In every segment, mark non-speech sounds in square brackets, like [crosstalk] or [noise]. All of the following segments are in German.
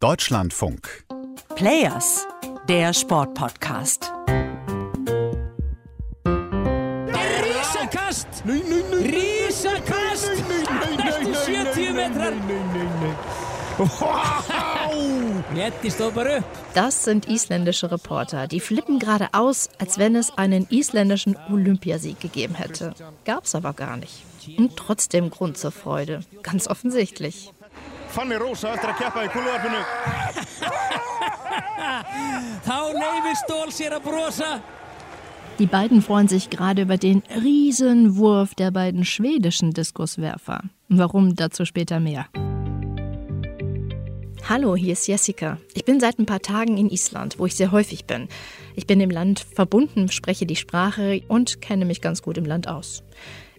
Deutschlandfunk. Players, der Sportpodcast. Rísakast! Rísakast! Næstu 70 metrar! Netti stóð bara upp. Das sind isländische Reporter. Die flippen gerade aus, als wenn es einen isländischen Olympiasieg gegeben hätte. Gab's aber gar nicht. Und trotzdem Grund zur Freude. Ganz offensichtlich. Fanny Rósa eftir að keppa í kúluvarpinu. [laughs] Þá leifir Stól sér að brosa. Die beiden freuen sich gerade über den Riesenwurf der beiden schwedischen Diskuswerfer. Warum dazu später mehr. Hallo, hier ist Jessica. Ich bin seit ein paar Tagen in Island, wo ich sehr häufig bin. Ich bin im Land verbunden, spreche die Sprache und kenne mich ganz gut im Land aus.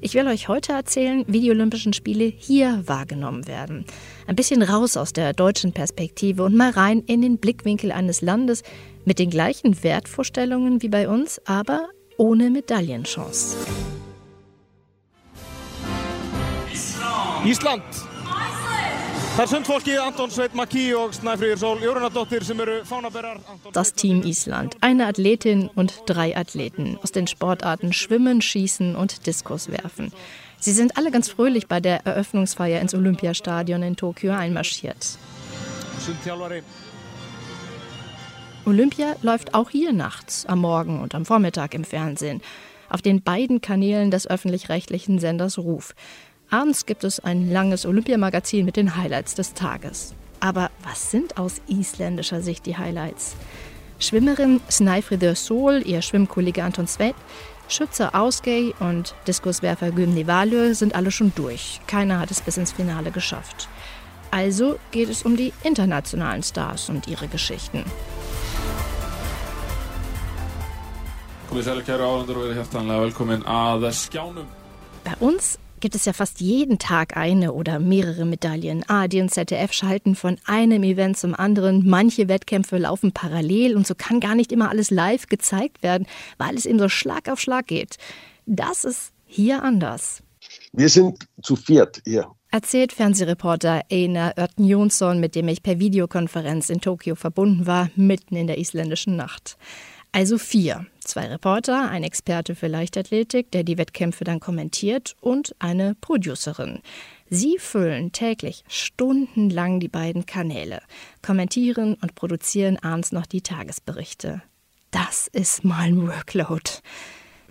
Ich will euch heute erzählen, wie die Olympischen Spiele hier wahrgenommen werden. Ein bisschen raus aus der deutschen Perspektive und mal rein in den Blickwinkel eines Landes mit den gleichen Wertvorstellungen wie bei uns, aber ohne Medaillenchance. Ísland. Það Das Team Island. Eine Athletin und drei Athleten aus den Sportarten Schwimmen, Schießen und Diskus werfen. Sie sind alle ganz fröhlich bei der Eröffnungsfeier ins Olympiastadion in Tokio einmarschiert. Olympia läuft auch hier nachts, am Morgen und am Vormittag im Fernsehen. Auf den beiden Kanälen des öffentlich-rechtlichen Senders Ruf. Abends gibt es ein langes Olympiamagazin mit den Highlights des Tages. Aber was sind aus isländischer Sicht die Highlights? Schwimmerin Snæfriður Sol, ihr Schwimmkollege Anton Sveit, Schütze Ausgay und Diskuswerfer Gymni Valur sind alle schon durch. Keiner hat es bis ins Finale geschafft. Also geht es um die internationalen Stars und ihre Geschichten. Bei uns gibt es ja fast jeden Tag eine oder mehrere Medaillen. ARD und ZDF schalten von einem Event zum anderen. Manche Wettkämpfe laufen parallel und so kann gar nicht immer alles live gezeigt werden, weil es eben so Schlag auf Schlag geht. Das ist hier anders. Wir sind zu viert hier. Erzählt Fernsehreporter Einar Örten Jonsson, mit dem ich per Videokonferenz in Tokio verbunden war, mitten in der isländischen Nacht. Also vier. Zwei Reporter, ein Experte für Leichtathletik, der die Wettkämpfe dann kommentiert, und eine Producerin. Sie füllen täglich stundenlang die beiden Kanäle, kommentieren und produzieren abends noch die Tagesberichte. Das ist mal ein Workload.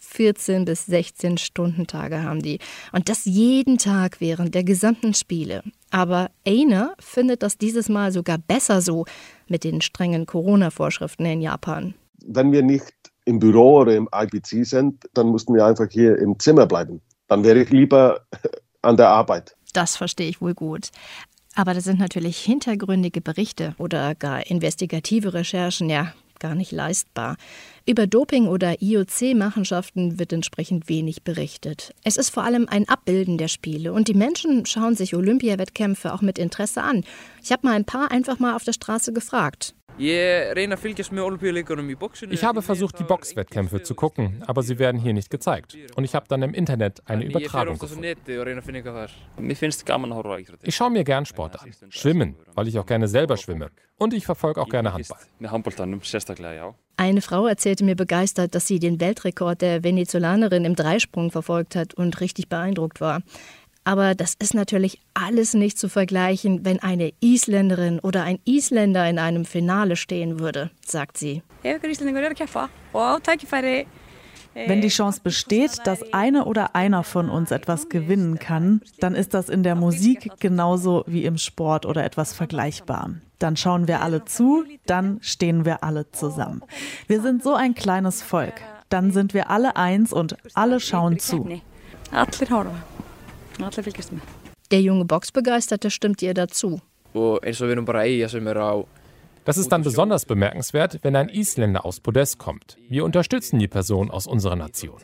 14 bis 16 Stundentage haben die. Und das jeden Tag während der gesamten Spiele. Aber Einer findet das dieses Mal sogar besser so mit den strengen Corona-Vorschriften in Japan. Wenn wir nicht im Büro oder im IPC sind, dann mussten wir einfach hier im Zimmer bleiben. Dann wäre ich lieber [laughs] an der Arbeit. Das verstehe ich wohl gut. Aber das sind natürlich hintergründige Berichte oder gar investigative Recherchen, ja, gar nicht leistbar. Über Doping oder IOC-Machenschaften wird entsprechend wenig berichtet. Es ist vor allem ein Abbilden der Spiele und die Menschen schauen sich Olympiawettkämpfe auch mit Interesse an. Ich habe mal ein paar einfach mal auf der Straße gefragt. Ich habe versucht, die Boxwettkämpfe zu gucken, aber sie werden hier nicht gezeigt. Und ich habe dann im Internet eine Übertragung gefunden. Ich schaue mir gern Sport an. Schwimmen, weil ich auch gerne selber schwimme. Und ich verfolge auch gerne Handball. Eine Frau erzählte mir begeistert, dass sie den Weltrekord der Venezolanerin im Dreisprung verfolgt hat und richtig beeindruckt war. Aber das ist natürlich alles nicht zu vergleichen, wenn eine Isländerin oder ein Isländer in einem Finale stehen würde, sagt sie. Wenn die Chance besteht, dass eine oder einer von uns etwas gewinnen kann, dann ist das in der Musik genauso wie im Sport oder etwas vergleichbar. Dann schauen wir alle zu, dann stehen wir alle zusammen. Wir sind so ein kleines Volk. Dann sind wir alle eins und alle schauen zu. Der junge Boxbegeisterte stimmt ihr dazu. Das ist dann besonders bemerkenswert, wenn ein Isländer aus Podest kommt. Wir unterstützen die Person aus unserer Nation.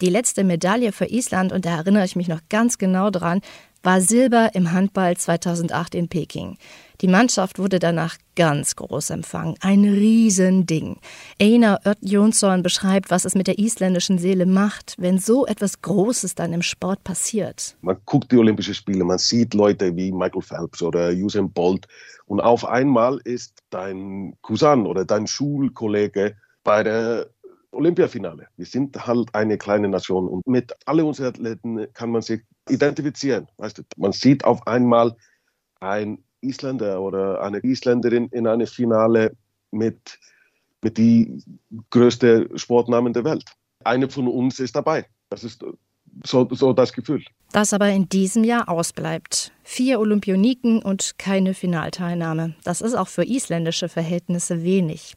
Die letzte Medaille für Island, und da erinnere ich mich noch ganz genau dran, war Silber im Handball 2008 in Peking. Die Mannschaft wurde danach ganz groß empfangen. Ein Riesending. Einar Ört Jonsson beschreibt, was es mit der isländischen Seele macht, wenn so etwas Großes dann im Sport passiert. Man guckt die Olympischen Spiele, man sieht Leute wie Michael Phelps oder Usain Bolt und auf einmal ist dein Cousin oder dein Schulkollege bei der Olympiafinale. Wir sind halt eine kleine Nation und mit alle unseren Athleten kann man sich identifizieren. Weißt du, man sieht auf einmal ein Isländer oder eine Isländerin in einem Finale mit, mit die größte Sportnamen der Welt. Eine von uns ist dabei. Das ist so, so das Gefühl. Das aber in diesem Jahr ausbleibt. Vier Olympioniken und keine Finalteilnahme. Das ist auch für isländische Verhältnisse wenig.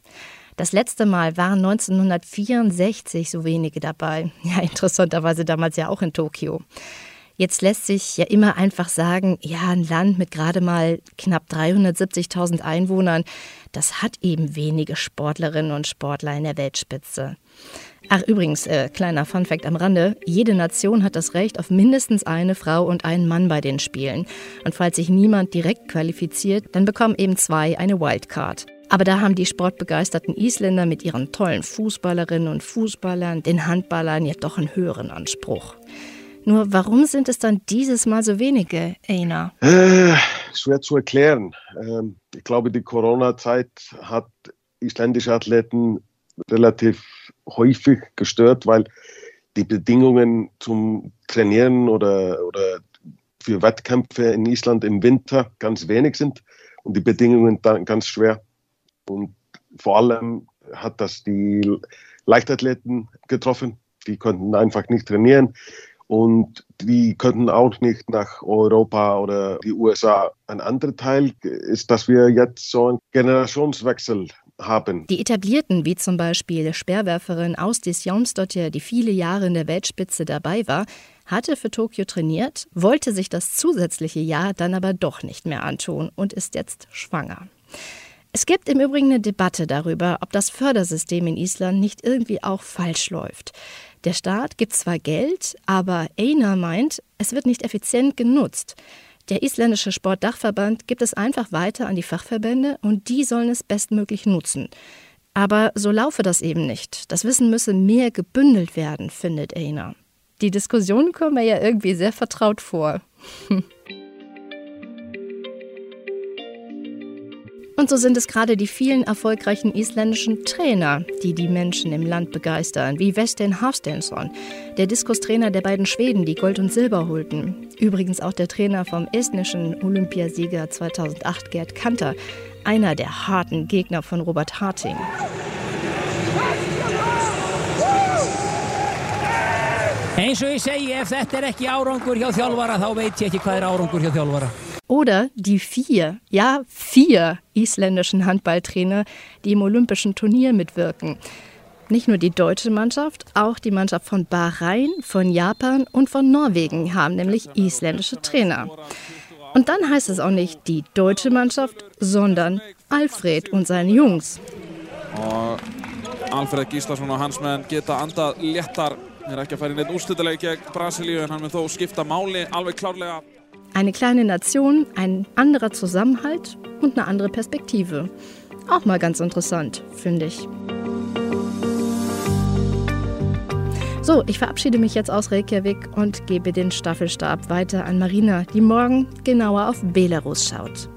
Das letzte Mal waren 1964 so wenige dabei. Ja, interessanterweise damals ja auch in Tokio. Jetzt lässt sich ja immer einfach sagen, ja, ein Land mit gerade mal knapp 370.000 Einwohnern, das hat eben wenige Sportlerinnen und Sportler in der Weltspitze. Ach übrigens, äh, kleiner Funfact am Rande, jede Nation hat das Recht auf mindestens eine Frau und einen Mann bei den Spielen. Und falls sich niemand direkt qualifiziert, dann bekommen eben zwei eine Wildcard. Aber da haben die sportbegeisterten Isländer mit ihren tollen Fußballerinnen und Fußballern, den Handballern ja doch einen höheren Anspruch. Nur warum sind es dann dieses Mal so wenige, Einar? Äh, schwer zu erklären. Ähm, ich glaube, die Corona-Zeit hat isländische Athleten relativ häufig gestört, weil die Bedingungen zum Trainieren oder, oder für Wettkämpfe in Island im Winter ganz wenig sind und die Bedingungen dann ganz schwer. Und vor allem hat das die Leichtathleten getroffen. Die konnten einfach nicht trainieren und die könnten auch nicht nach Europa oder die USA. Ein anderer Teil ist, dass wir jetzt so einen Generationswechsel haben. Die etablierten, wie zum Beispiel Speerwerferin Austis Jaumsdottir, die viele Jahre in der Weltspitze dabei war, hatte für Tokio trainiert, wollte sich das zusätzliche Jahr dann aber doch nicht mehr antun und ist jetzt schwanger. Es gibt im Übrigen eine Debatte darüber, ob das Fördersystem in Island nicht irgendwie auch falsch läuft. Der Staat gibt zwar Geld, aber Einar meint, es wird nicht effizient genutzt. Der isländische Sportdachverband gibt es einfach weiter an die Fachverbände und die sollen es bestmöglich nutzen. Aber so laufe das eben nicht. Das Wissen müsse mehr gebündelt werden, findet Einar. Die Diskussionen kommen mir ja irgendwie sehr vertraut vor. [laughs] Und so sind es gerade die vielen erfolgreichen isländischen Trainer, die die Menschen im Land begeistern, wie Westen Hafstensson, der Diskustrainer der beiden Schweden, die Gold und Silber holten. Übrigens auch der Trainer vom estnischen Olympiasieger 2008, Gerd Kanter, einer der harten Gegner von Robert Harting. Eins og ég segi, ef þetta er ekki árangur hjá þjálfara, þá veit ég ekki hvað er árangur hjá þjálfara. Oder die vier, ja vier isländischen Handballtrainer, die im olympischen Turnier mitwirken. Nicht nur die deutsche Mannschaft, auch die Mannschaft von Bahrain, von Japan und von Norwegen haben nämlich isländische Trainer. Und dann heißt es auch nicht die deutsche Mannschaft, sondern Alfred und seine Jungs. Alfred Gíslason og hans menn geta andað léttar. Þeir er ekki að fara inn eitt úrstölduleik gegn Brasilíu en hann mun þó skipta máli alveg klárlega. Eine kleine Nation, ein anderer Zusammenhalt und eine andere Perspektive. Auch mal ganz interessant, finde ich. So, ich verabschiede mich jetzt aus Reykjavik und gebe den Staffelstab weiter an Marina, die morgen genauer auf Belarus schaut.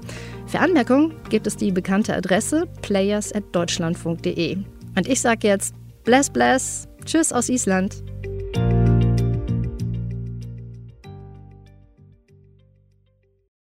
Für Anmerkungen gibt es die bekannte Adresse players.deutschlandfunk.de. Und ich sage jetzt Bless, bless, tschüss aus Island.